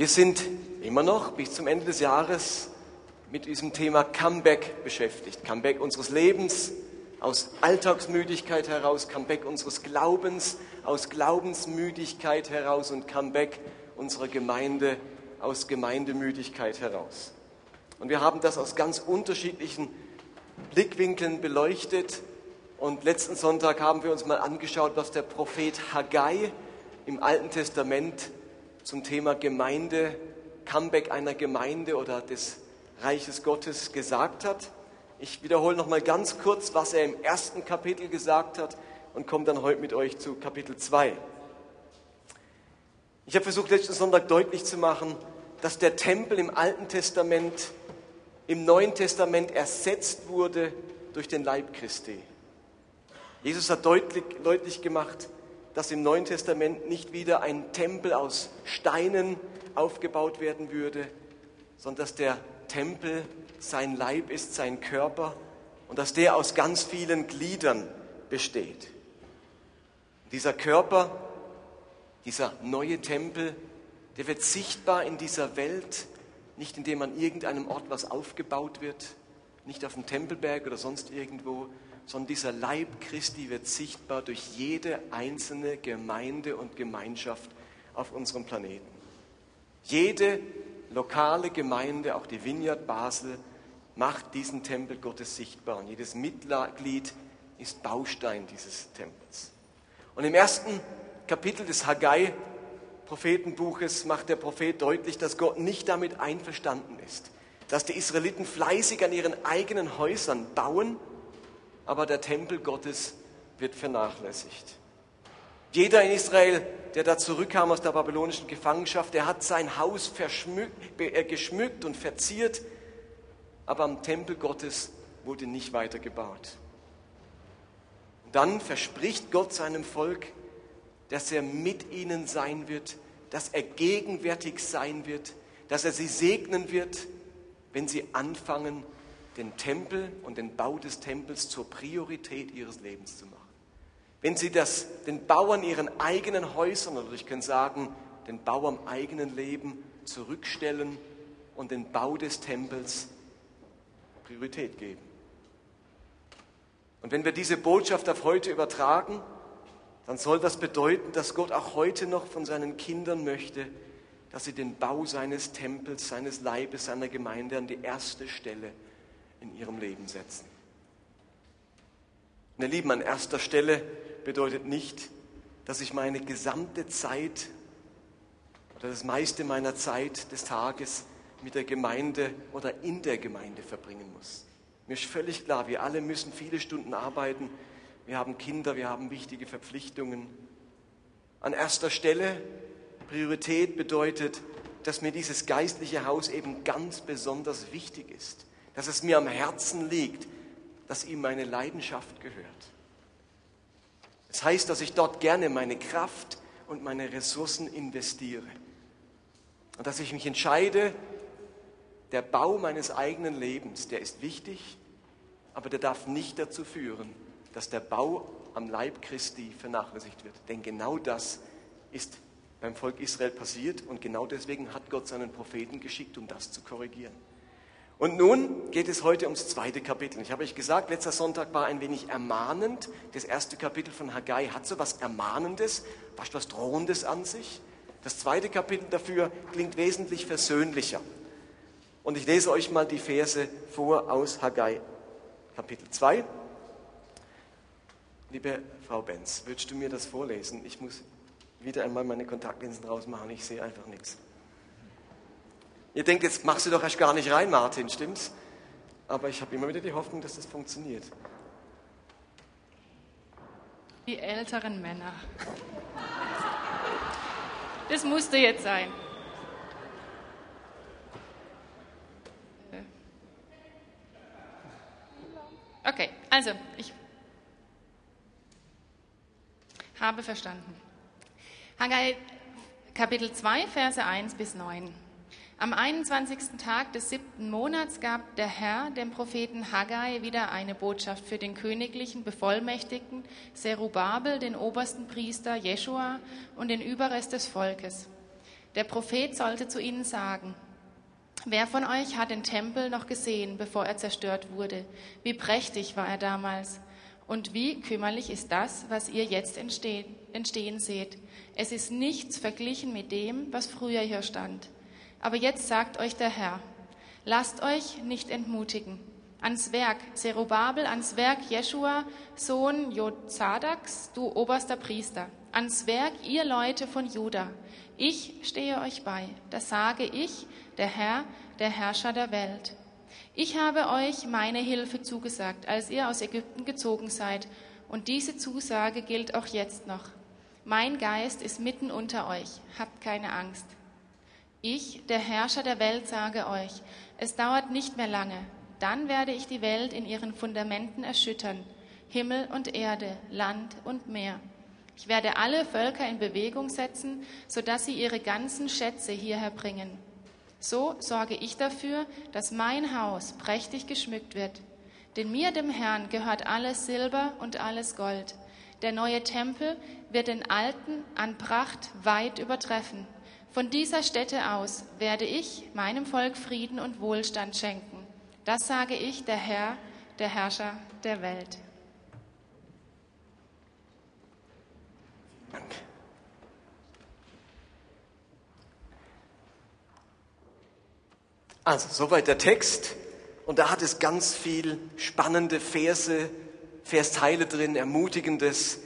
Wir sind immer noch bis zum Ende des Jahres mit diesem Thema Comeback beschäftigt. Comeback unseres Lebens, aus Alltagsmüdigkeit heraus, Comeback unseres Glaubens, aus Glaubensmüdigkeit heraus und Comeback unserer Gemeinde aus Gemeindemüdigkeit heraus. Und wir haben das aus ganz unterschiedlichen Blickwinkeln beleuchtet. Und letzten Sonntag haben wir uns mal angeschaut, was der Prophet Haggai im Alten Testament zum Thema Gemeinde, Comeback einer Gemeinde oder des Reiches Gottes gesagt hat. Ich wiederhole noch mal ganz kurz, was er im ersten Kapitel gesagt hat und komme dann heute mit euch zu Kapitel 2. Ich habe versucht, letzten Sonntag deutlich zu machen, dass der Tempel im Alten Testament im Neuen Testament ersetzt wurde durch den Leib Christi. Jesus hat deutlich, deutlich gemacht, dass im Neuen Testament nicht wieder ein Tempel aus Steinen aufgebaut werden würde, sondern dass der Tempel sein Leib ist, sein Körper und dass der aus ganz vielen Gliedern besteht. Dieser Körper, dieser neue Tempel, der wird sichtbar in dieser Welt, nicht indem an irgendeinem Ort was aufgebaut wird, nicht auf dem Tempelberg oder sonst irgendwo, sondern dieser Leib Christi wird sichtbar durch jede einzelne Gemeinde und Gemeinschaft auf unserem Planeten. Jede lokale Gemeinde, auch die Vineyard Basel, macht diesen Tempel Gottes sichtbar. Und jedes Mitglied ist Baustein dieses Tempels. Und im ersten Kapitel des Haggai Prophetenbuches macht der Prophet deutlich, dass Gott nicht damit einverstanden ist, dass die Israeliten fleißig an ihren eigenen Häusern bauen aber der Tempel Gottes wird vernachlässigt. Jeder in Israel, der da zurückkam aus der babylonischen Gefangenschaft, der hat sein Haus äh, geschmückt und verziert, aber am Tempel Gottes wurde nicht weiter gebaut. dann verspricht Gott seinem Volk, dass er mit ihnen sein wird, dass er gegenwärtig sein wird, dass er sie segnen wird, wenn sie anfangen, den Tempel und den Bau des Tempels zur Priorität ihres Lebens zu machen. Wenn sie das, den Bau an ihren eigenen Häusern, oder ich kann sagen, den Bau am eigenen Leben zurückstellen und den Bau des Tempels Priorität geben. Und wenn wir diese Botschaft auf heute übertragen, dann soll das bedeuten, dass Gott auch heute noch von seinen Kindern möchte, dass sie den Bau seines Tempels, seines Leibes, seiner Gemeinde an die erste Stelle in ihrem Leben setzen. Meine Lieben, an erster Stelle bedeutet nicht, dass ich meine gesamte Zeit oder das meiste meiner Zeit des Tages mit der Gemeinde oder in der Gemeinde verbringen muss. Mir ist völlig klar, wir alle müssen viele Stunden arbeiten. Wir haben Kinder, wir haben wichtige Verpflichtungen. An erster Stelle Priorität bedeutet, dass mir dieses geistliche Haus eben ganz besonders wichtig ist dass es mir am Herzen liegt, dass ihm meine Leidenschaft gehört. Das heißt, dass ich dort gerne meine Kraft und meine Ressourcen investiere. Und dass ich mich entscheide, der Bau meines eigenen Lebens, der ist wichtig, aber der darf nicht dazu führen, dass der Bau am Leib Christi vernachlässigt wird. Denn genau das ist beim Volk Israel passiert und genau deswegen hat Gott seinen Propheten geschickt, um das zu korrigieren. Und nun geht es heute ums zweite Kapitel. Ich habe euch gesagt, letzter Sonntag war ein wenig ermahnend. Das erste Kapitel von Haggai hat so was Ermahnendes, fast was Drohendes an sich. Das zweite Kapitel dafür klingt wesentlich versöhnlicher. Und ich lese euch mal die Verse vor aus Haggai, Kapitel 2. Liebe Frau Benz, würdest du mir das vorlesen? Ich muss wieder einmal meine Kontaktlinsen rausmachen, ich sehe einfach nichts. Ihr denkt, jetzt machst du doch erst gar nicht rein, Martin, stimmt's? Aber ich habe immer wieder die Hoffnung, dass das funktioniert. Die älteren Männer. Das musste jetzt sein. Okay, also ich habe verstanden. Haggai Kapitel 2, Verse 1 bis 9. Am 21. Tag des siebten Monats gab der Herr dem Propheten Haggai wieder eine Botschaft für den königlichen Bevollmächtigten Zerubabel, den obersten Priester Jeschua und den Überrest des Volkes. Der Prophet sollte zu ihnen sagen, Wer von euch hat den Tempel noch gesehen, bevor er zerstört wurde? Wie prächtig war er damals? Und wie kümmerlich ist das, was ihr jetzt entstehen, entstehen seht? Es ist nichts verglichen mit dem, was früher hier stand. Aber jetzt sagt euch der Herr, lasst euch nicht entmutigen. Ans Werk, Zerubabel, ans Werk Jeschua, Sohn Jozadaks, du oberster Priester. Ans Werk, ihr Leute von Juda. Ich stehe euch bei. Das sage ich, der Herr, der Herrscher der Welt. Ich habe euch meine Hilfe zugesagt, als ihr aus Ägypten gezogen seid, und diese Zusage gilt auch jetzt noch. Mein Geist ist mitten unter euch, habt keine Angst. Ich, der Herrscher der Welt, sage euch, es dauert nicht mehr lange, dann werde ich die Welt in ihren Fundamenten erschüttern, Himmel und Erde, Land und Meer. Ich werde alle Völker in Bewegung setzen, sodass sie ihre ganzen Schätze hierher bringen. So sorge ich dafür, dass mein Haus prächtig geschmückt wird. Denn mir, dem Herrn, gehört alles Silber und alles Gold. Der neue Tempel wird den alten an Pracht weit übertreffen. Von dieser Stätte aus werde ich meinem Volk Frieden und Wohlstand schenken. Das sage ich, der Herr, der Herrscher der Welt. Also, soweit der Text. Und da hat es ganz viel spannende Verse, Versteile drin, ermutigendes.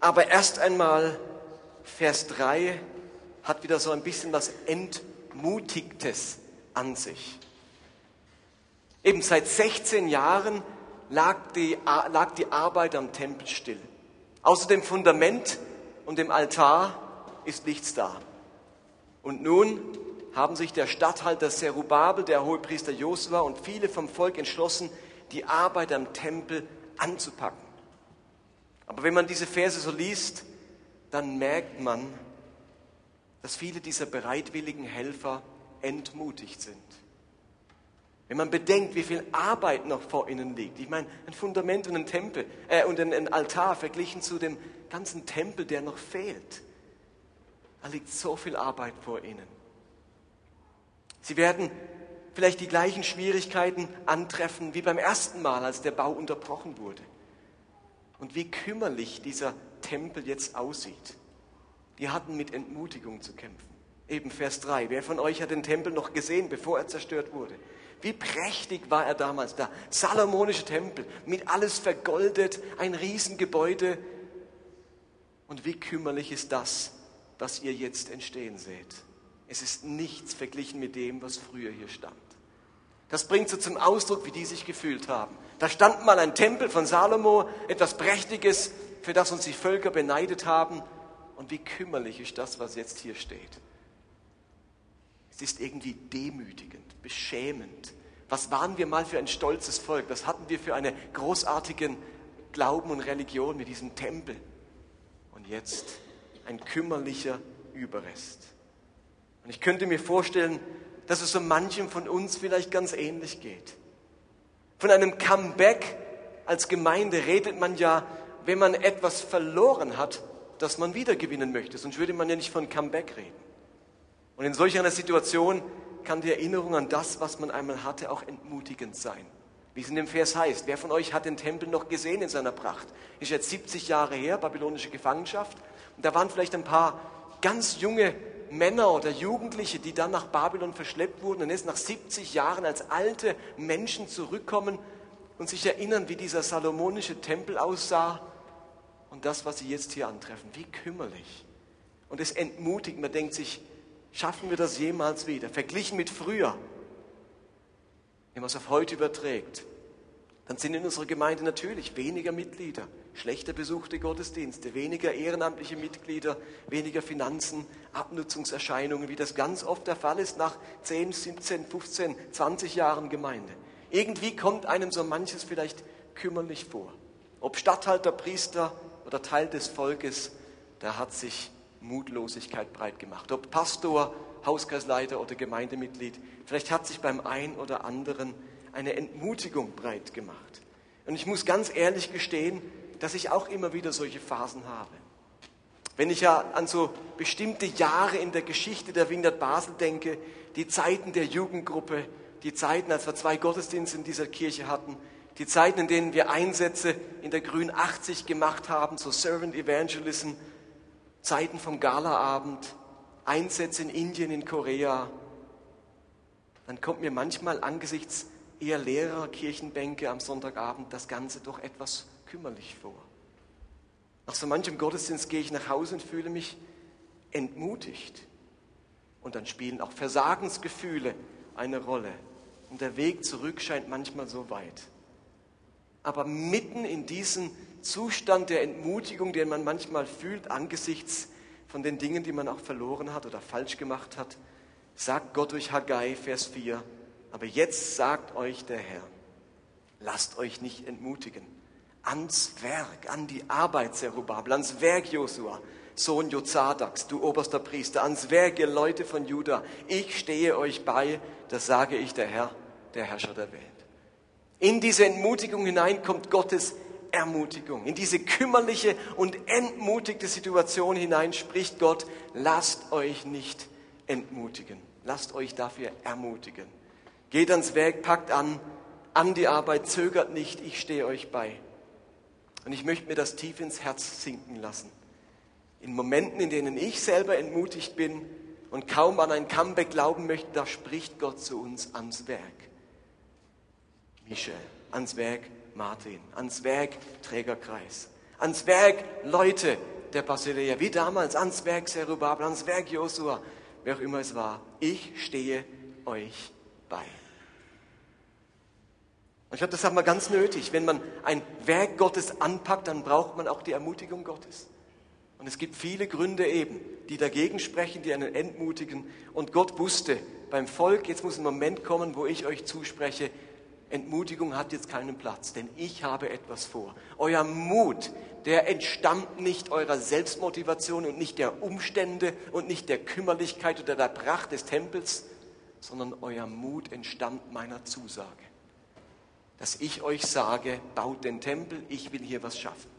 Aber erst einmal Vers 3 hat wieder so ein bisschen was Entmutigtes an sich. Eben seit 16 Jahren lag die, lag die Arbeit am Tempel still. Außer dem Fundament und dem Altar ist nichts da. Und nun haben sich der Statthalter Serubabel, der Hohepriester Josua und viele vom Volk entschlossen, die Arbeit am Tempel anzupacken. Aber wenn man diese Verse so liest, dann merkt man, dass viele dieser bereitwilligen Helfer entmutigt sind. Wenn man bedenkt, wie viel Arbeit noch vor ihnen liegt. Ich meine, ein Fundament und ein Tempel äh, und ein, ein Altar verglichen zu dem ganzen Tempel, der noch fehlt. Da liegt so viel Arbeit vor ihnen. Sie werden vielleicht die gleichen Schwierigkeiten antreffen wie beim ersten Mal, als der Bau unterbrochen wurde. Und wie kümmerlich dieser Tempel jetzt aussieht. Die hatten mit Entmutigung zu kämpfen. Eben Vers 3. Wer von euch hat den Tempel noch gesehen, bevor er zerstört wurde? Wie prächtig war er damals, der salomonische Tempel, mit alles vergoldet, ein Riesengebäude. Und wie kümmerlich ist das, was ihr jetzt entstehen seht. Es ist nichts verglichen mit dem, was früher hier stand. Das bringt so zum Ausdruck, wie die sich gefühlt haben. Da stand mal ein Tempel von Salomo, etwas Prächtiges, für das uns die Völker beneidet haben. Und wie kümmerlich ist das, was jetzt hier steht. Es ist irgendwie demütigend, beschämend. Was waren wir mal für ein stolzes Volk? Was hatten wir für einen großartigen Glauben und Religion mit diesem Tempel? Und jetzt ein kümmerlicher Überrest. Und ich könnte mir vorstellen, dass es so manchem von uns vielleicht ganz ähnlich geht. Von einem Comeback als Gemeinde redet man ja, wenn man etwas verloren hat, das man wiedergewinnen möchte. Sonst würde man ja nicht von Comeback reden. Und in solch einer Situation kann die Erinnerung an das, was man einmal hatte, auch entmutigend sein. Wie es in dem Vers heißt, wer von euch hat den Tempel noch gesehen in seiner Pracht? Ist jetzt 70 Jahre her, babylonische Gefangenschaft. Und da waren vielleicht ein paar ganz junge Männer oder Jugendliche, die dann nach Babylon verschleppt wurden und jetzt nach 70 Jahren als alte Menschen zurückkommen und sich erinnern, wie dieser salomonische Tempel aussah und das, was sie jetzt hier antreffen. Wie kümmerlich. Und es entmutigt, man denkt sich, schaffen wir das jemals wieder? Verglichen mit früher, wenn man es auf heute überträgt, dann sind in unserer Gemeinde natürlich weniger Mitglieder, schlechter besuchte Gottesdienste, weniger ehrenamtliche Mitglieder, weniger Finanzen, Abnutzungserscheinungen, wie das ganz oft der Fall ist nach 10, 17, 15, 20 Jahren Gemeinde. Irgendwie kommt einem so manches vielleicht kümmerlich vor. Ob Statthalter, Priester oder Teil des Volkes, da hat sich Mutlosigkeit breit gemacht. Ob Pastor, Hauskreisleiter oder Gemeindemitglied, vielleicht hat sich beim einen oder anderen eine Entmutigung breit gemacht. Und ich muss ganz ehrlich gestehen, dass ich auch immer wieder solche Phasen habe. Wenn ich ja an so bestimmte Jahre in der Geschichte der Wingert Basel denke, die Zeiten der Jugendgruppe, die Zeiten, als wir zwei Gottesdienste in dieser Kirche hatten, die Zeiten, in denen wir Einsätze in der Grün 80 gemacht haben, so Servant Evangelism, Zeiten vom Galaabend, Einsätze in Indien, in Korea, dann kommt mir manchmal angesichts eher leerer Kirchenbänke am Sonntagabend das Ganze doch etwas kümmerlich vor. Nach so manchem Gottesdienst gehe ich nach Hause und fühle mich entmutigt. Und dann spielen auch Versagensgefühle eine Rolle. Und der Weg zurück scheint manchmal so weit. Aber mitten in diesem Zustand der Entmutigung, den man manchmal fühlt angesichts von den Dingen, die man auch verloren hat oder falsch gemacht hat, sagt Gott durch Haggai, Vers 4, aber jetzt sagt euch der Herr, lasst euch nicht entmutigen. Ans Werk, an die Arbeit, Zerubabel, ans Werk, Josua, Sohn Jozadaks, du oberster Priester, ans Werk, ihr Leute von Juda. Ich stehe euch bei, das sage ich der Herr, der Herrscher der Welt. In diese Entmutigung hinein kommt Gottes Ermutigung. In diese kümmerliche und entmutigte Situation hinein spricht Gott, lasst euch nicht entmutigen. Lasst euch dafür ermutigen. Geht ans Werk, packt an, an die Arbeit, zögert nicht, ich stehe euch bei. Und ich möchte mir das tief ins Herz sinken lassen. In Momenten, in denen ich selber entmutigt bin und kaum an ein Comeback glauben möchte, da spricht Gott zu uns ans Werk. Michel, ans Werk Martin, ans Werk Trägerkreis, ans Werk Leute der Basileia, wie damals, ans Werk Serubabel, ans Werk Josua, wer auch immer es war. Ich stehe euch bei. Und ich glaube, das haben wir ganz nötig. Wenn man ein Werk Gottes anpackt, dann braucht man auch die Ermutigung Gottes. Und es gibt viele Gründe eben, die dagegen sprechen, die einen entmutigen. Und Gott wusste beim Volk, jetzt muss ein Moment kommen, wo ich euch zuspreche, Entmutigung hat jetzt keinen Platz, denn ich habe etwas vor. Euer Mut, der entstammt nicht eurer Selbstmotivation und nicht der Umstände und nicht der Kümmerlichkeit oder der Pracht des Tempels, sondern euer Mut entstammt meiner Zusage. Dass ich euch sage, baut den Tempel, ich will hier was schaffen.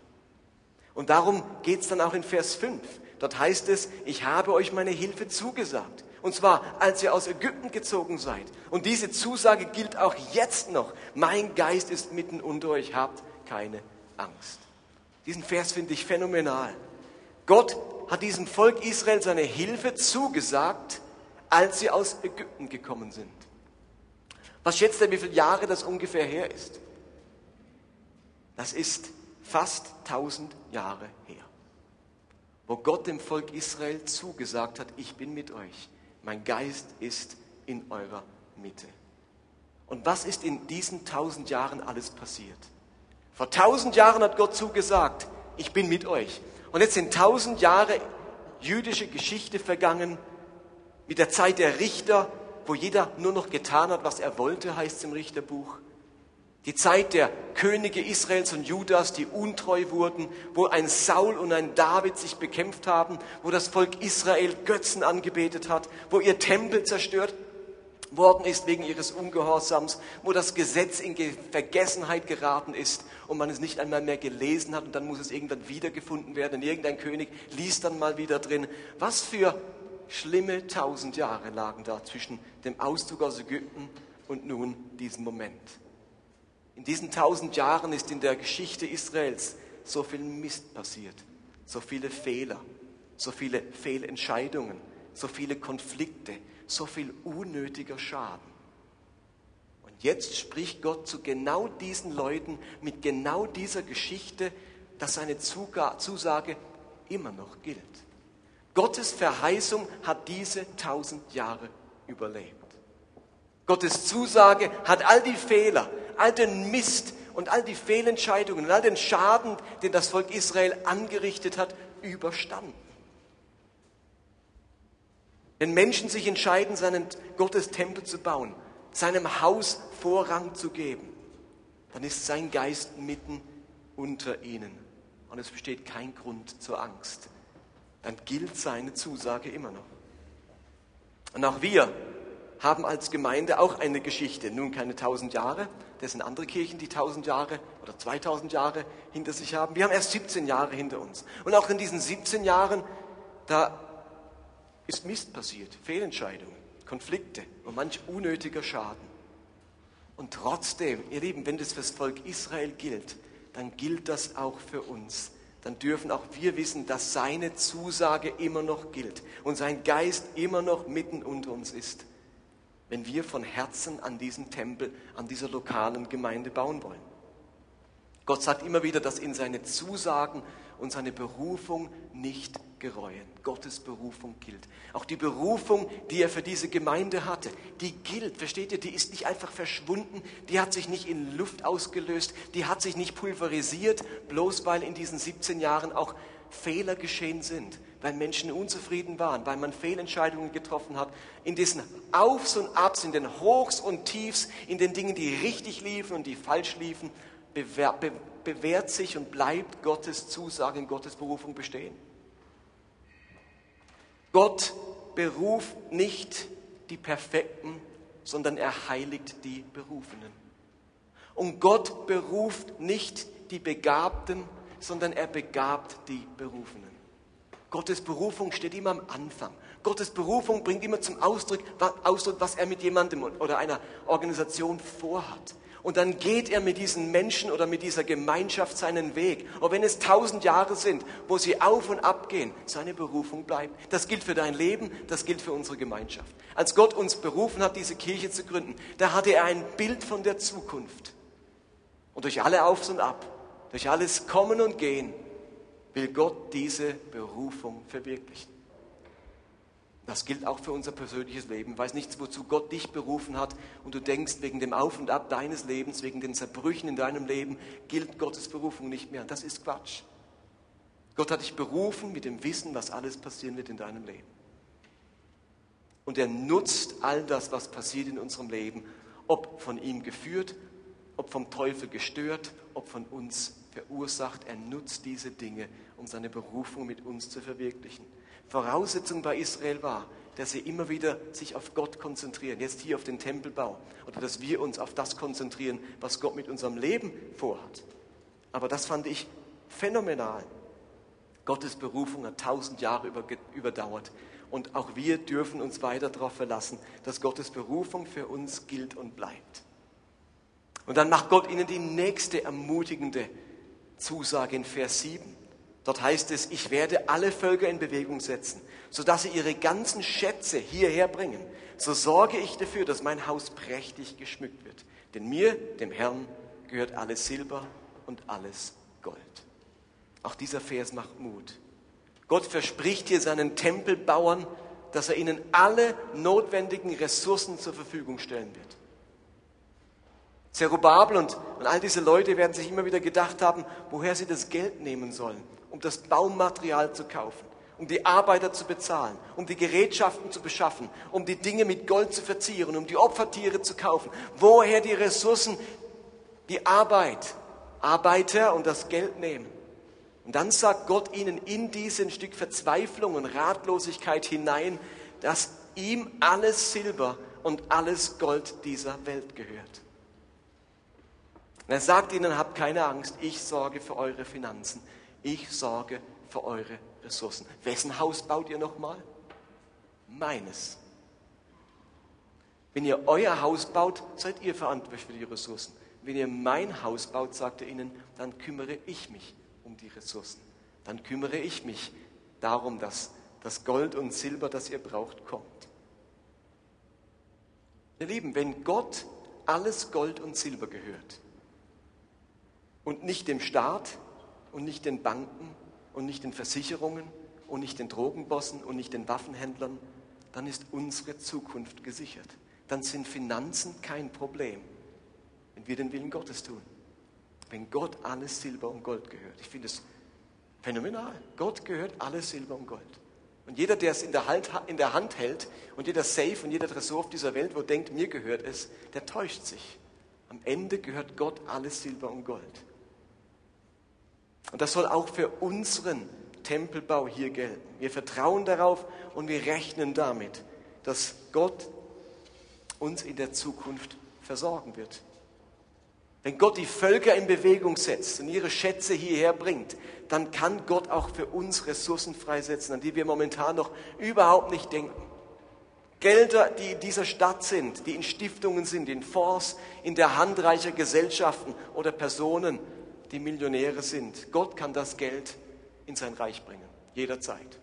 Und darum geht es dann auch in Vers 5. Dort heißt es, ich habe euch meine Hilfe zugesagt. Und zwar, als ihr aus Ägypten gezogen seid. Und diese Zusage gilt auch jetzt noch. Mein Geist ist mitten unter euch, habt keine Angst. Diesen Vers finde ich phänomenal. Gott hat diesem Volk Israel seine Hilfe zugesagt, als sie aus Ägypten gekommen sind. Was schätzt ihr, wie viele Jahre das ungefähr her ist? Das ist fast 1000 Jahre her, wo Gott dem Volk Israel zugesagt hat, ich bin mit euch mein Geist ist in eurer Mitte. Und was ist in diesen tausend Jahren alles passiert? Vor tausend Jahren hat Gott zugesagt, ich bin mit euch. Und jetzt sind tausend Jahre jüdische Geschichte vergangen, mit der Zeit der Richter, wo jeder nur noch getan hat, was er wollte, heißt es im Richterbuch. Die Zeit der Könige Israels und Judas, die untreu wurden, wo ein Saul und ein David sich bekämpft haben, wo das Volk Israel Götzen angebetet hat, wo ihr Tempel zerstört worden ist wegen ihres Ungehorsams, wo das Gesetz in Vergessenheit geraten ist und man es nicht einmal mehr gelesen hat und dann muss es irgendwann wiedergefunden werden. Und irgendein König liest dann mal wieder drin. Was für schlimme tausend Jahre lagen da zwischen dem Auszug aus Ägypten und nun diesem Moment. In diesen tausend Jahren ist in der Geschichte Israels so viel Mist passiert, so viele Fehler, so viele Fehlentscheidungen, so viele Konflikte, so viel unnötiger Schaden. Und jetzt spricht Gott zu genau diesen Leuten mit genau dieser Geschichte, dass seine Zusage immer noch gilt. Gottes Verheißung hat diese tausend Jahre überlebt. Gottes Zusage hat all die Fehler, all den Mist und all die Fehlentscheidungen und all den Schaden, den das Volk Israel angerichtet hat, überstanden. Wenn Menschen sich entscheiden, seinen Gottestempel zu bauen, seinem Haus Vorrang zu geben, dann ist sein Geist mitten unter ihnen. Und es besteht kein Grund zur Angst. Dann gilt seine Zusage immer noch. Und auch wir haben als Gemeinde auch eine Geschichte. Nun keine tausend Jahre, Das sind andere Kirchen, die 1000 Jahre oder 2000 Jahre hinter sich haben. Wir haben erst 17 Jahre hinter uns. Und auch in diesen 17 Jahren, da ist Mist passiert, Fehlentscheidungen, Konflikte und manch unnötiger Schaden. Und trotzdem, ihr Lieben, wenn das fürs Volk Israel gilt, dann gilt das auch für uns. Dann dürfen auch wir wissen, dass seine Zusage immer noch gilt und sein Geist immer noch mitten unter uns ist, wenn wir von Herzen an diesen Tempel, an dieser lokalen Gemeinde bauen wollen. Gott sagt immer wieder, dass in seine Zusagen und seine Berufung nicht gereuen. Gottes Berufung gilt. Auch die Berufung, die er für diese Gemeinde hatte, die gilt. Versteht ihr? Die ist nicht einfach verschwunden, die hat sich nicht in Luft ausgelöst, die hat sich nicht pulverisiert, bloß weil in diesen 17 Jahren auch Fehler geschehen sind, weil Menschen unzufrieden waren, weil man Fehlentscheidungen getroffen hat. In diesen Aufs und Abs, in den Hochs und Tiefs, in den Dingen, die richtig liefen und die falsch liefen, bewährt sich und bleibt Gottes Zusage in Gottes Berufung bestehen. Gott beruft nicht die Perfekten, sondern er heiligt die Berufenen. Und Gott beruft nicht die Begabten, sondern er begabt die Berufenen. Gottes Berufung steht immer am Anfang. Gottes Berufung bringt immer zum Ausdruck, was er mit jemandem oder einer Organisation vorhat. Und dann geht er mit diesen Menschen oder mit dieser Gemeinschaft seinen Weg. Und wenn es tausend Jahre sind, wo sie auf und ab gehen, seine Berufung bleibt. Das gilt für dein Leben, das gilt für unsere Gemeinschaft. Als Gott uns berufen hat, diese Kirche zu gründen, da hatte er ein Bild von der Zukunft. Und durch alle Aufs und Ab, durch alles Kommen und Gehen, will Gott diese Berufung verwirklichen. Das gilt auch für unser persönliches Leben. Weiß nichts, wozu Gott dich berufen hat und du denkst, wegen dem Auf und Ab deines Lebens, wegen den Zerbrüchen in deinem Leben, gilt Gottes Berufung nicht mehr. Das ist Quatsch. Gott hat dich berufen mit dem Wissen, was alles passieren wird in deinem Leben. Und er nutzt all das, was passiert in unserem Leben, ob von ihm geführt, ob vom Teufel gestört, ob von uns verursacht. Er nutzt diese Dinge, um seine Berufung mit uns zu verwirklichen. Voraussetzung bei Israel war, dass sie immer wieder sich auf Gott konzentrieren, jetzt hier auf den Tempelbau, oder dass wir uns auf das konzentrieren, was Gott mit unserem Leben vorhat. Aber das fand ich phänomenal. Gottes Berufung hat tausend Jahre überdauert. Und auch wir dürfen uns weiter darauf verlassen, dass Gottes Berufung für uns gilt und bleibt. Und dann macht Gott ihnen die nächste ermutigende Zusage in Vers 7. Dort heißt es, ich werde alle Völker in Bewegung setzen, sodass sie ihre ganzen Schätze hierher bringen. So sorge ich dafür, dass mein Haus prächtig geschmückt wird. Denn mir, dem Herrn, gehört alles Silber und alles Gold. Auch dieser Vers macht Mut. Gott verspricht hier seinen Tempelbauern, dass er ihnen alle notwendigen Ressourcen zur Verfügung stellen wird. Zerubabel und, und all diese Leute werden sich immer wieder gedacht haben, woher sie das Geld nehmen sollen um das Baumaterial zu kaufen, um die Arbeiter zu bezahlen, um die Gerätschaften zu beschaffen, um die Dinge mit Gold zu verzieren, um die Opfertiere zu kaufen. Woher die Ressourcen, die Arbeit, Arbeiter und das Geld nehmen. Und dann sagt Gott ihnen in diesen Stück Verzweiflung und Ratlosigkeit hinein, dass ihm alles Silber und alles Gold dieser Welt gehört. Und er sagt ihnen, habt keine Angst, ich sorge für eure Finanzen ich sorge für eure Ressourcen. Wessen Haus baut ihr nochmal? Meines. Wenn ihr euer Haus baut, seid ihr verantwortlich für die Ressourcen. Wenn ihr mein Haus baut, sagt er ihnen, dann kümmere ich mich um die Ressourcen. Dann kümmere ich mich darum, dass das Gold und Silber, das ihr braucht, kommt. Ihr Lieben, wenn Gott alles Gold und Silber gehört und nicht dem Staat, und nicht den Banken und nicht den Versicherungen und nicht den Drogenbossen und nicht den Waffenhändlern, dann ist unsere Zukunft gesichert. Dann sind Finanzen kein Problem, wenn wir den Willen Gottes tun. Wenn Gott alles Silber und Gold gehört. Ich finde es phänomenal. Gott gehört alles Silber und Gold. Und jeder, der es in der, Hand, hält und jeder Safe und jeder Tresor auf dieser Welt, wo denkt, mir gehört es, der täuscht sich. Am Ende gehört Gott alles Silber und Gold. Und das soll auch für unseren Tempelbau hier gelten. Wir vertrauen darauf und wir rechnen damit, dass Gott uns in der Zukunft versorgen wird. Wenn Gott die Völker in Bewegung setzt und ihre Schätze hierher bringt, dann kann Gott auch für uns Ressourcen freisetzen, an die wir momentan noch überhaupt nicht denken. Gelder, die in dieser Stadt sind, die in Stiftungen sind, in Fonds, in der Hand reicher Gesellschaften oder Personen, die Millionäre sind. Gott kann das Geld in sein Reich bringen, jederzeit.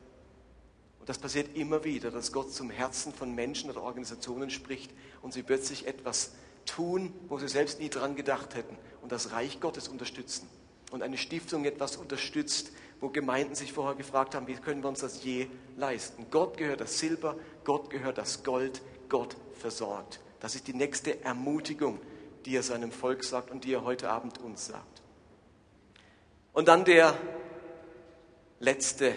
Und das passiert immer wieder, dass Gott zum Herzen von Menschen oder Organisationen spricht und sie plötzlich etwas tun, wo sie selbst nie dran gedacht hätten und das Reich Gottes unterstützen. Und eine Stiftung etwas unterstützt, wo Gemeinden sich vorher gefragt haben, wie können wir uns das je leisten. Gott gehört das Silber, Gott gehört das Gold, Gott versorgt. Das ist die nächste Ermutigung, die er seinem Volk sagt und die er heute Abend uns sagt. Und dann der letzte,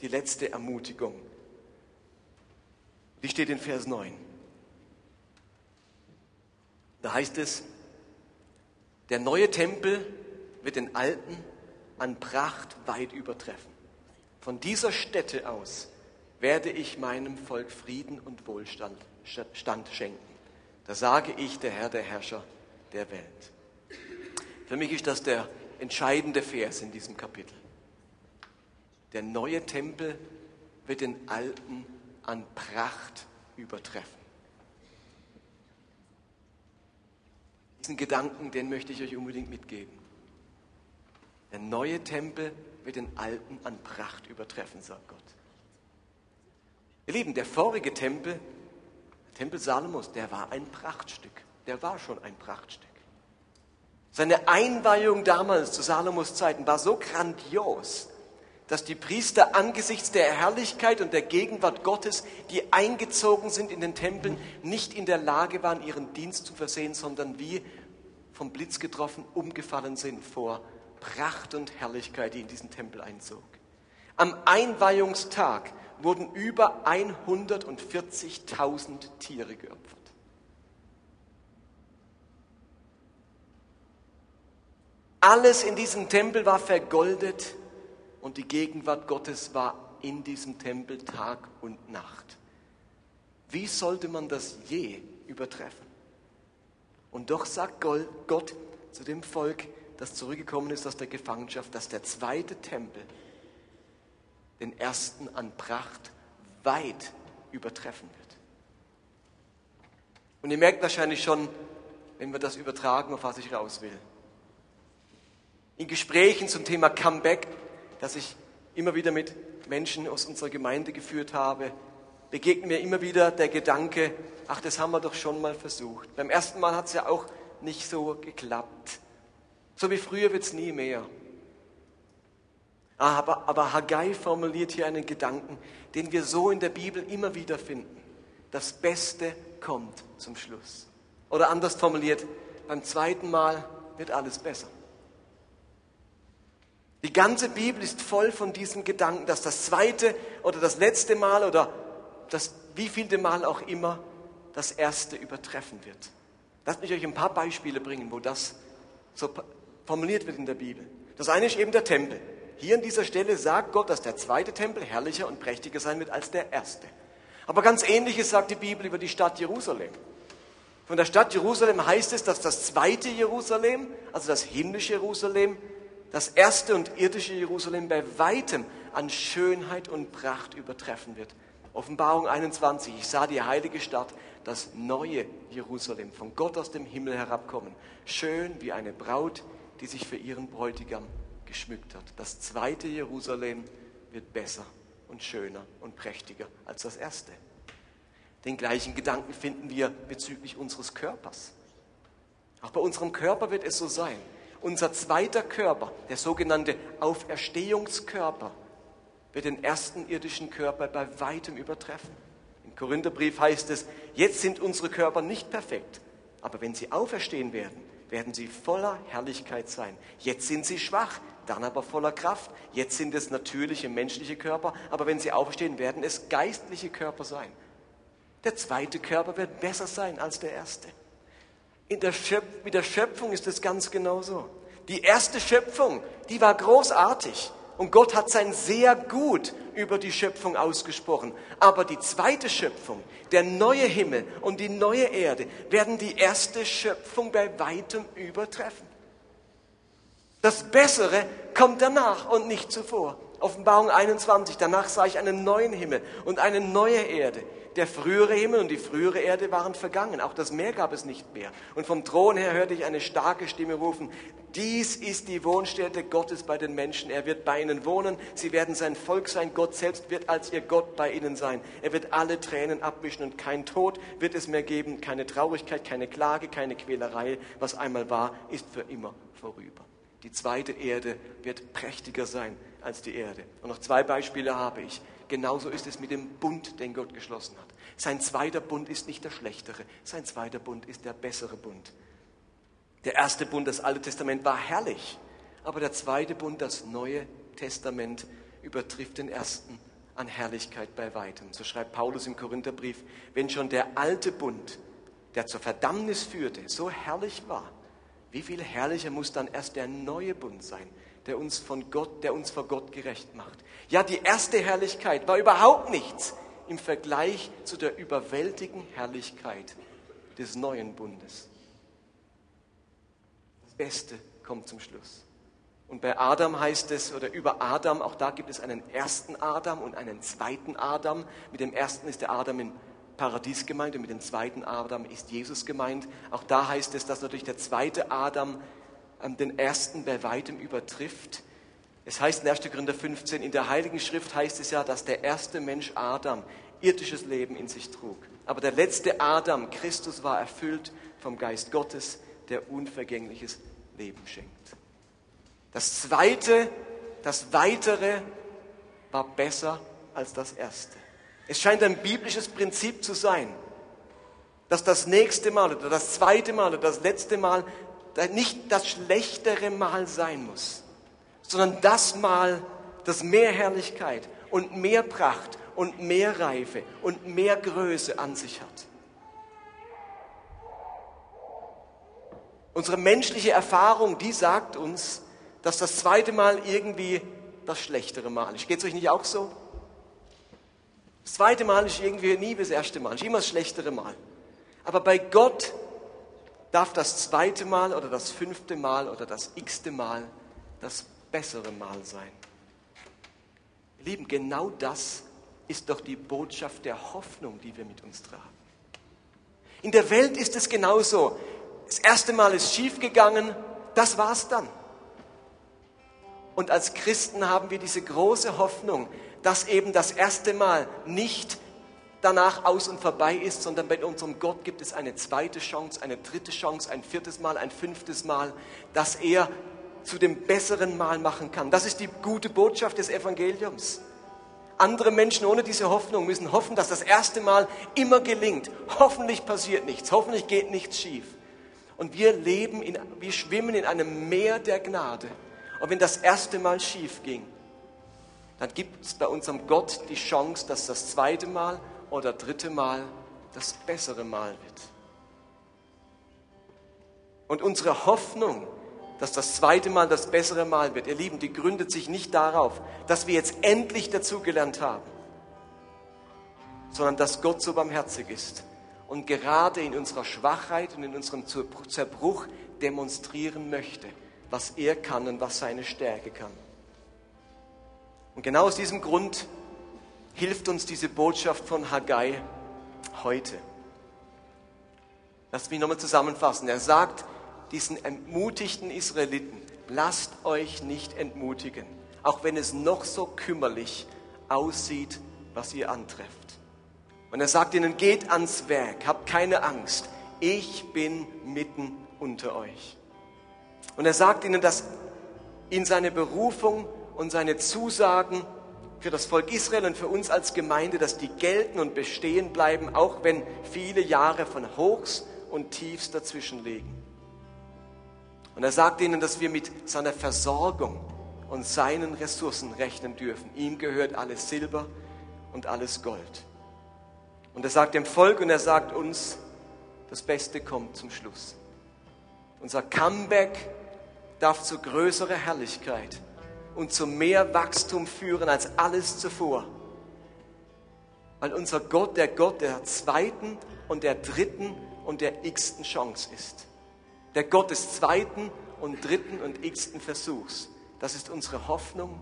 die letzte Ermutigung. Die steht in Vers 9. Da heißt es, der neue Tempel wird den alten an Pracht weit übertreffen. Von dieser Stätte aus werde ich meinem Volk Frieden und Wohlstand Stand schenken. Da sage ich, der Herr, der Herrscher der Welt. Für mich ist das der entscheidende Vers in diesem Kapitel. Der neue Tempel wird den alten an Pracht übertreffen. Diesen Gedanken, den möchte ich euch unbedingt mitgeben. Der neue Tempel wird den alten an Pracht übertreffen, sagt Gott. Ihr Lieben, der vorige Tempel, der Tempel Salomos, der war ein Prachtstück. Der war schon ein Prachtstück. Seine Einweihung damals zu Salomos Zeiten war so grandios, dass die Priester angesichts der Herrlichkeit und der Gegenwart Gottes, die eingezogen sind in den Tempeln, nicht in der Lage waren, ihren Dienst zu versehen, sondern wie vom Blitz getroffen umgefallen sind vor Pracht und Herrlichkeit, die in diesen Tempel einzog. Am Einweihungstag wurden über 140.000 Tiere geopfert. Alles in diesem Tempel war vergoldet und die Gegenwart Gottes war in diesem Tempel Tag und Nacht. Wie sollte man das je übertreffen? Und doch sagt Gott zu dem Volk, das zurückgekommen ist aus der Gefangenschaft, dass der zweite Tempel den ersten an Pracht weit übertreffen wird. Und ihr merkt wahrscheinlich schon, wenn wir das übertragen, auf was ich raus will. In Gesprächen zum Thema Comeback das ich immer wieder mit Menschen aus unserer Gemeinde geführt habe, begegnet mir immer wieder der Gedanke, ach, das haben wir doch schon mal versucht. Beim ersten Mal hat es ja auch nicht so geklappt. So wie früher wird es nie mehr. Aber, aber Haggai formuliert hier einen Gedanken, den wir so in der Bibel immer wieder finden. Das Beste kommt zum Schluss. Oder anders formuliert, beim zweiten Mal wird alles besser. Die ganze Bibel ist voll von diesem Gedanken, dass das zweite oder das letzte Mal oder das wievielte Mal auch immer das erste übertreffen wird. Lasst mich euch ein paar Beispiele bringen, wo das so formuliert wird in der Bibel. Das eine ist eben der Tempel. Hier an dieser Stelle sagt Gott, dass der zweite Tempel herrlicher und prächtiger sein wird als der erste. Aber ganz ähnliches sagt die Bibel über die Stadt Jerusalem. Von der Stadt Jerusalem heißt es, dass das zweite Jerusalem, also das himmlische Jerusalem, das erste und irdische Jerusalem bei weitem an Schönheit und Pracht übertreffen wird. Offenbarung 21, ich sah die heilige Stadt, das neue Jerusalem, von Gott aus dem Himmel herabkommen, schön wie eine Braut, die sich für ihren Bräutigam geschmückt hat. Das zweite Jerusalem wird besser und schöner und prächtiger als das erste. Den gleichen Gedanken finden wir bezüglich unseres Körpers. Auch bei unserem Körper wird es so sein. Unser zweiter Körper, der sogenannte Auferstehungskörper, wird den ersten irdischen Körper bei weitem übertreffen. Im Korintherbrief heißt es, jetzt sind unsere Körper nicht perfekt, aber wenn sie auferstehen werden, werden sie voller Herrlichkeit sein. Jetzt sind sie schwach, dann aber voller Kraft. Jetzt sind es natürliche menschliche Körper, aber wenn sie auferstehen, werden es geistliche Körper sein. Der zweite Körper wird besser sein als der erste. In der mit der Schöpfung ist es ganz genauso. Die erste Schöpfung, die war großartig. Und Gott hat sein sehr gut über die Schöpfung ausgesprochen. Aber die zweite Schöpfung, der neue Himmel und die neue Erde, werden die erste Schöpfung bei weitem übertreffen. Das Bessere kommt danach und nicht zuvor. Offenbarung 21, danach sah ich einen neuen Himmel und eine neue Erde. Der frühere Himmel und die frühere Erde waren vergangen. Auch das Meer gab es nicht mehr. Und vom Thron her hörte ich eine starke Stimme rufen, dies ist die Wohnstätte Gottes bei den Menschen. Er wird bei ihnen wohnen. Sie werden sein Volk sein. Gott selbst wird als ihr Gott bei ihnen sein. Er wird alle Tränen abwischen und kein Tod wird es mehr geben. Keine Traurigkeit, keine Klage, keine Quälerei. Was einmal war, ist für immer vorüber. Die zweite Erde wird prächtiger sein als die Erde. Und noch zwei Beispiele habe ich. Genauso ist es mit dem Bund, den Gott geschlossen hat. Sein zweiter Bund ist nicht der schlechtere, sein zweiter Bund ist der bessere Bund. Der erste Bund, das Alte Testament, war herrlich, aber der zweite Bund, das Neue Testament, übertrifft den ersten an Herrlichkeit bei weitem. So schreibt Paulus im Korintherbrief, wenn schon der alte Bund, der zur Verdammnis führte, so herrlich war, wie viel herrlicher muss dann erst der neue Bund sein, der uns von Gott, der uns vor Gott gerecht macht. Ja, die erste Herrlichkeit war überhaupt nichts im Vergleich zu der überwältigenden Herrlichkeit des neuen Bundes. Das Beste kommt zum Schluss. Und bei Adam heißt es, oder über Adam, auch da gibt es einen ersten Adam und einen zweiten Adam. Mit dem ersten ist der Adam im Paradies gemeint und mit dem zweiten Adam ist Jesus gemeint. Auch da heißt es, dass natürlich der zweite Adam ähm, den ersten bei weitem übertrifft. Es heißt in 1. Korinther 15, in der Heiligen Schrift heißt es ja, dass der erste Mensch Adam irdisches Leben in sich trug. Aber der letzte Adam, Christus, war erfüllt vom Geist Gottes, der unvergängliches Leben schenkt. Das zweite, das weitere war besser als das erste. Es scheint ein biblisches Prinzip zu sein, dass das nächste Mal oder das zweite Mal oder das letzte Mal nicht das schlechtere Mal sein muss, sondern das Mal, das mehr Herrlichkeit und mehr Pracht und mehr Reife und mehr Größe an sich hat. Unsere menschliche Erfahrung, die sagt uns, dass das zweite Mal irgendwie das schlechtere Mal ist. Geht es euch nicht auch so? Das zweite Mal ist irgendwie nie das erste Mal, ist immer das schlechtere Mal. Aber bei Gott darf das zweite Mal oder das fünfte Mal oder das x-te Mal das bessere Mal sein. Lieben, genau das ist doch die Botschaft der Hoffnung, die wir mit uns tragen. In der Welt ist es genauso. Das erste Mal ist schiefgegangen, das war's dann. Und als Christen haben wir diese große Hoffnung, dass eben das erste Mal nicht danach aus und vorbei ist, sondern bei unserem Gott gibt es eine zweite Chance, eine dritte Chance, ein viertes Mal, ein fünftes Mal, dass er zu dem besseren Mal machen kann. Das ist die gute Botschaft des Evangeliums. Andere Menschen ohne diese Hoffnung müssen hoffen, dass das erste Mal immer gelingt. Hoffentlich passiert nichts, hoffentlich geht nichts schief. Und wir leben, in, wir schwimmen in einem Meer der Gnade. Und wenn das erste Mal schief ging, dann gibt es bei unserem Gott die Chance, dass das zweite Mal oder dritte Mal das bessere Mal wird. Und unsere Hoffnung dass das zweite Mal das bessere Mal wird. Ihr Lieben, die gründet sich nicht darauf, dass wir jetzt endlich dazugelernt haben, sondern dass Gott so barmherzig ist und gerade in unserer Schwachheit und in unserem Zerbruch demonstrieren möchte, was er kann und was seine Stärke kann. Und genau aus diesem Grund hilft uns diese Botschaft von Haggai heute. Lass mich nochmal zusammenfassen. Er sagt, diesen entmutigten Israeliten, lasst euch nicht entmutigen, auch wenn es noch so kümmerlich aussieht, was ihr antrefft. Und er sagt ihnen, geht ans Werk, habt keine Angst, ich bin mitten unter euch. Und er sagt ihnen, dass in seine Berufung und seine Zusagen für das Volk Israel und für uns als Gemeinde, dass die gelten und bestehen bleiben, auch wenn viele Jahre von Hochs und Tiefs dazwischen liegen. Und er sagt ihnen, dass wir mit seiner Versorgung und seinen Ressourcen rechnen dürfen. Ihm gehört alles Silber und alles Gold. Und er sagt dem Volk und er sagt uns, das Beste kommt zum Schluss. Unser Comeback darf zu größerer Herrlichkeit und zu mehr Wachstum führen als alles zuvor. Weil unser Gott der Gott der zweiten und der dritten und der x-ten Chance ist. Der Gott des zweiten und dritten und x-ten Versuchs. Das ist unsere Hoffnung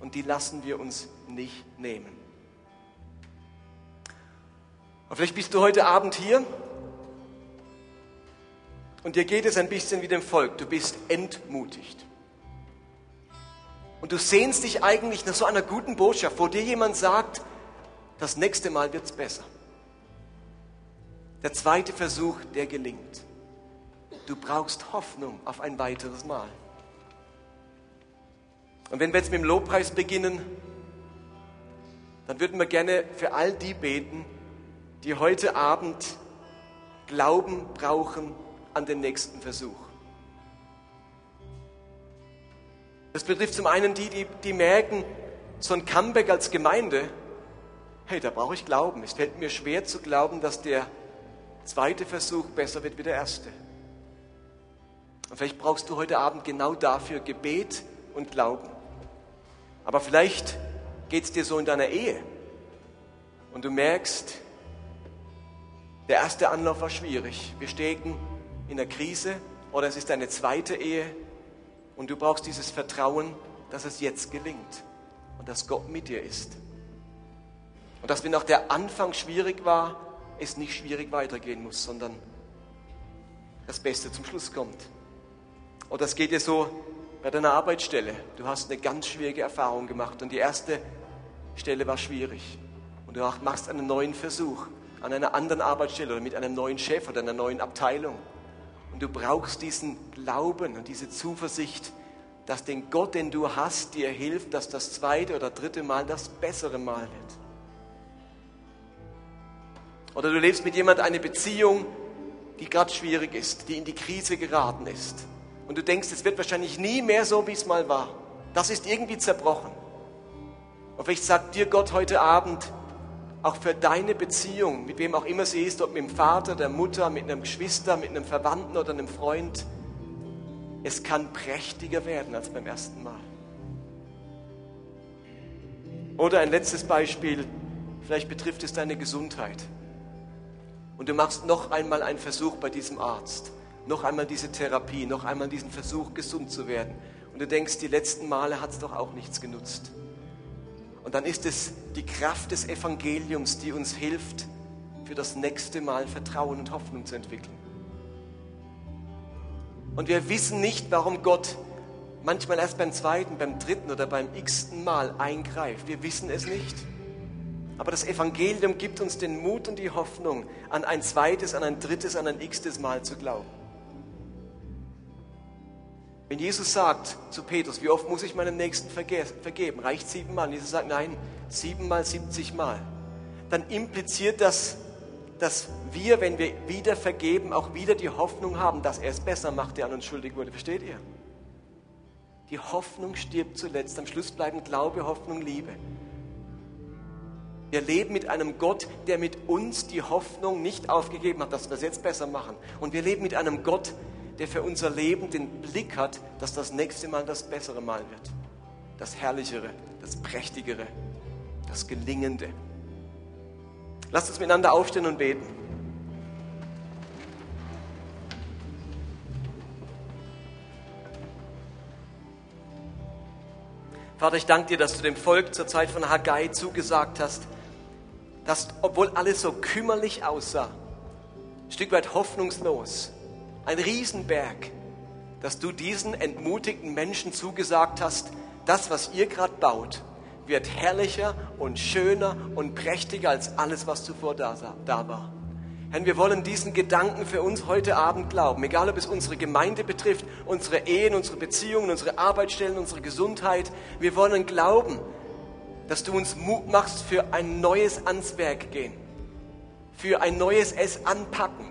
und die lassen wir uns nicht nehmen. Und vielleicht bist du heute Abend hier und dir geht es ein bisschen wie dem Volk. Du bist entmutigt. Und du sehnst dich eigentlich nach so einer guten Botschaft, wo dir jemand sagt, das nächste Mal wird es besser. Der zweite Versuch, der gelingt. Du brauchst Hoffnung auf ein weiteres Mal. Und wenn wir jetzt mit dem Lobpreis beginnen, dann würden wir gerne für all die beten, die heute Abend Glauben brauchen an den nächsten Versuch. Das betrifft zum einen die, die, die merken, so ein Comeback als Gemeinde, hey, da brauche ich Glauben. Es fällt mir schwer zu glauben, dass der zweite Versuch besser wird wie der erste. Und vielleicht brauchst du heute Abend genau dafür Gebet und Glauben. Aber vielleicht geht es dir so in deiner Ehe und du merkst, der erste Anlauf war schwierig. Wir stecken in der Krise oder es ist deine zweite Ehe und du brauchst dieses Vertrauen, dass es jetzt gelingt und dass Gott mit dir ist. Und dass wenn auch der Anfang schwierig war, es nicht schwierig weitergehen muss, sondern das Beste zum Schluss kommt. Und das geht dir so bei deiner Arbeitsstelle. Du hast eine ganz schwierige Erfahrung gemacht und die erste Stelle war schwierig. Und du machst einen neuen Versuch an einer anderen Arbeitsstelle oder mit einem neuen Chef oder einer neuen Abteilung. Und du brauchst diesen Glauben und diese Zuversicht, dass den Gott, den du hast, dir hilft, dass das zweite oder dritte Mal das bessere Mal wird. Oder du lebst mit jemand eine Beziehung, die gerade schwierig ist, die in die Krise geraten ist. Und du denkst, es wird wahrscheinlich nie mehr so, wie es mal war. Das ist irgendwie zerbrochen. Und vielleicht sagt dir Gott heute Abend, auch für deine Beziehung, mit wem auch immer sie ist, ob mit dem Vater, der Mutter, mit einem Geschwister, mit einem Verwandten oder einem Freund, es kann prächtiger werden als beim ersten Mal. Oder ein letztes Beispiel, vielleicht betrifft es deine Gesundheit. Und du machst noch einmal einen Versuch bei diesem Arzt, noch einmal diese Therapie, noch einmal diesen Versuch, gesund zu werden. Und du denkst, die letzten Male hat es doch auch nichts genutzt. Und dann ist es die Kraft des Evangeliums, die uns hilft, für das nächste Mal Vertrauen und Hoffnung zu entwickeln. Und wir wissen nicht, warum Gott manchmal erst beim zweiten, beim dritten oder beim x-ten Mal eingreift. Wir wissen es nicht. Aber das Evangelium gibt uns den Mut und die Hoffnung, an ein zweites, an ein drittes, an ein x-tes Mal zu glauben. Wenn Jesus sagt zu Petrus, wie oft muss ich meinem Nächsten vergeben? Reicht siebenmal? Jesus sagt, nein, siebenmal, siebzigmal. Dann impliziert das, dass wir, wenn wir wieder vergeben, auch wieder die Hoffnung haben, dass er es besser macht, der an uns schuldig wurde. Versteht ihr? Die Hoffnung stirbt zuletzt. Am Schluss bleiben Glaube, Hoffnung, Liebe. Wir leben mit einem Gott, der mit uns die Hoffnung nicht aufgegeben hat, dass wir es jetzt besser machen. Und wir leben mit einem Gott, der für unser Leben den Blick hat, dass das nächste Mal das bessere Mal wird. Das Herrlichere, das Prächtigere, das Gelingende. Lasst uns miteinander aufstehen und beten. Vater, ich danke dir, dass du dem Volk zur Zeit von Haggai zugesagt hast, dass, obwohl alles so kümmerlich aussah, ein Stück weit hoffnungslos, ein Riesenberg, dass du diesen entmutigten Menschen zugesagt hast, das, was ihr gerade baut, wird herrlicher und schöner und prächtiger als alles, was zuvor da, war. Herr, wir wollen diesen Gedanken für uns heute Abend glauben, egal ob es unsere Gemeinde betrifft, unsere Ehen, unsere Beziehungen, unsere Arbeitsstellen, unsere Gesundheit. Wir wollen glauben, dass du uns Mut machst für ein neues ans Werk gehen, für ein neues Es anpacken,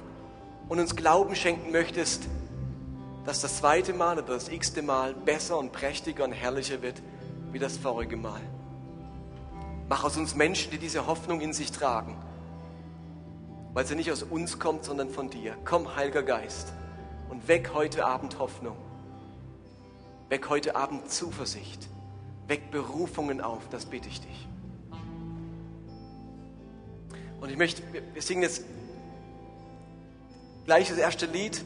und uns Glauben schenken möchtest, dass das zweite Mal oder das x-te Mal besser und prächtiger und herrlicher wird wie das vorige Mal. Mach aus uns Menschen, die diese Hoffnung in sich tragen, weil sie nicht aus uns kommt, sondern von dir. Komm, Heiliger Geist, und weck heute Abend Hoffnung. Weck heute Abend Zuversicht. Weck Berufungen auf, das bitte ich dich. Und ich möchte, wir singen jetzt gleich das erste Lied,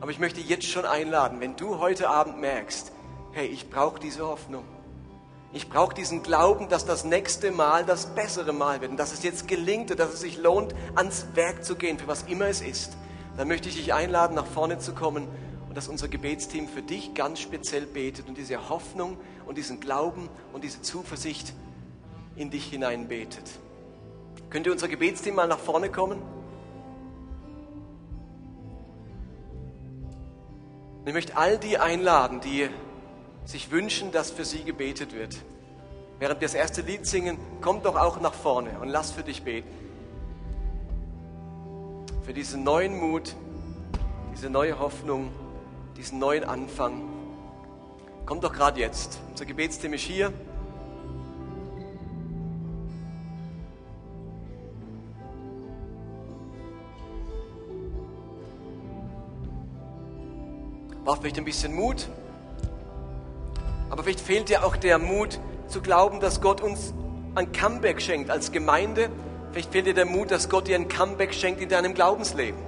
aber ich möchte jetzt schon einladen, wenn du heute Abend merkst, hey, ich brauche diese Hoffnung. Ich brauche diesen Glauben, dass das nächste Mal das bessere Mal wird und dass es jetzt gelingt und dass es sich lohnt, ans Werk zu gehen, für was immer es ist. Dann möchte ich dich einladen, nach vorne zu kommen und dass unser Gebetsteam für dich ganz speziell betet und diese Hoffnung und diesen Glauben und diese Zuversicht in dich hinein betet. Könnt ihr unser Gebetsteam mal nach vorne kommen? Und ich möchte all die einladen, die sich wünschen, dass für sie gebetet wird. Während wir das erste Lied singen, komm doch auch nach vorne und lass für dich beten. Für diesen neuen Mut, diese neue Hoffnung, diesen neuen Anfang. Komm doch gerade jetzt. Unser Gebetsteam ist hier. Braucht vielleicht ein bisschen Mut. Aber vielleicht fehlt dir auch der Mut zu glauben, dass Gott uns ein Comeback schenkt als Gemeinde. Vielleicht fehlt dir der Mut, dass Gott dir ein Comeback schenkt in deinem Glaubensleben.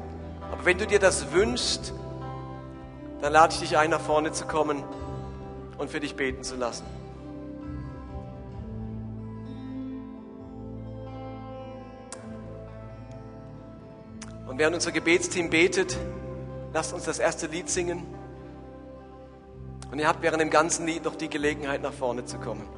Aber wenn du dir das wünschst, dann lade ich dich ein, nach vorne zu kommen und für dich beten zu lassen. Und während unser Gebetsteam betet, lasst uns das erste Lied singen. Und ihr habt während dem ganzen Lied noch die Gelegenheit, nach vorne zu kommen.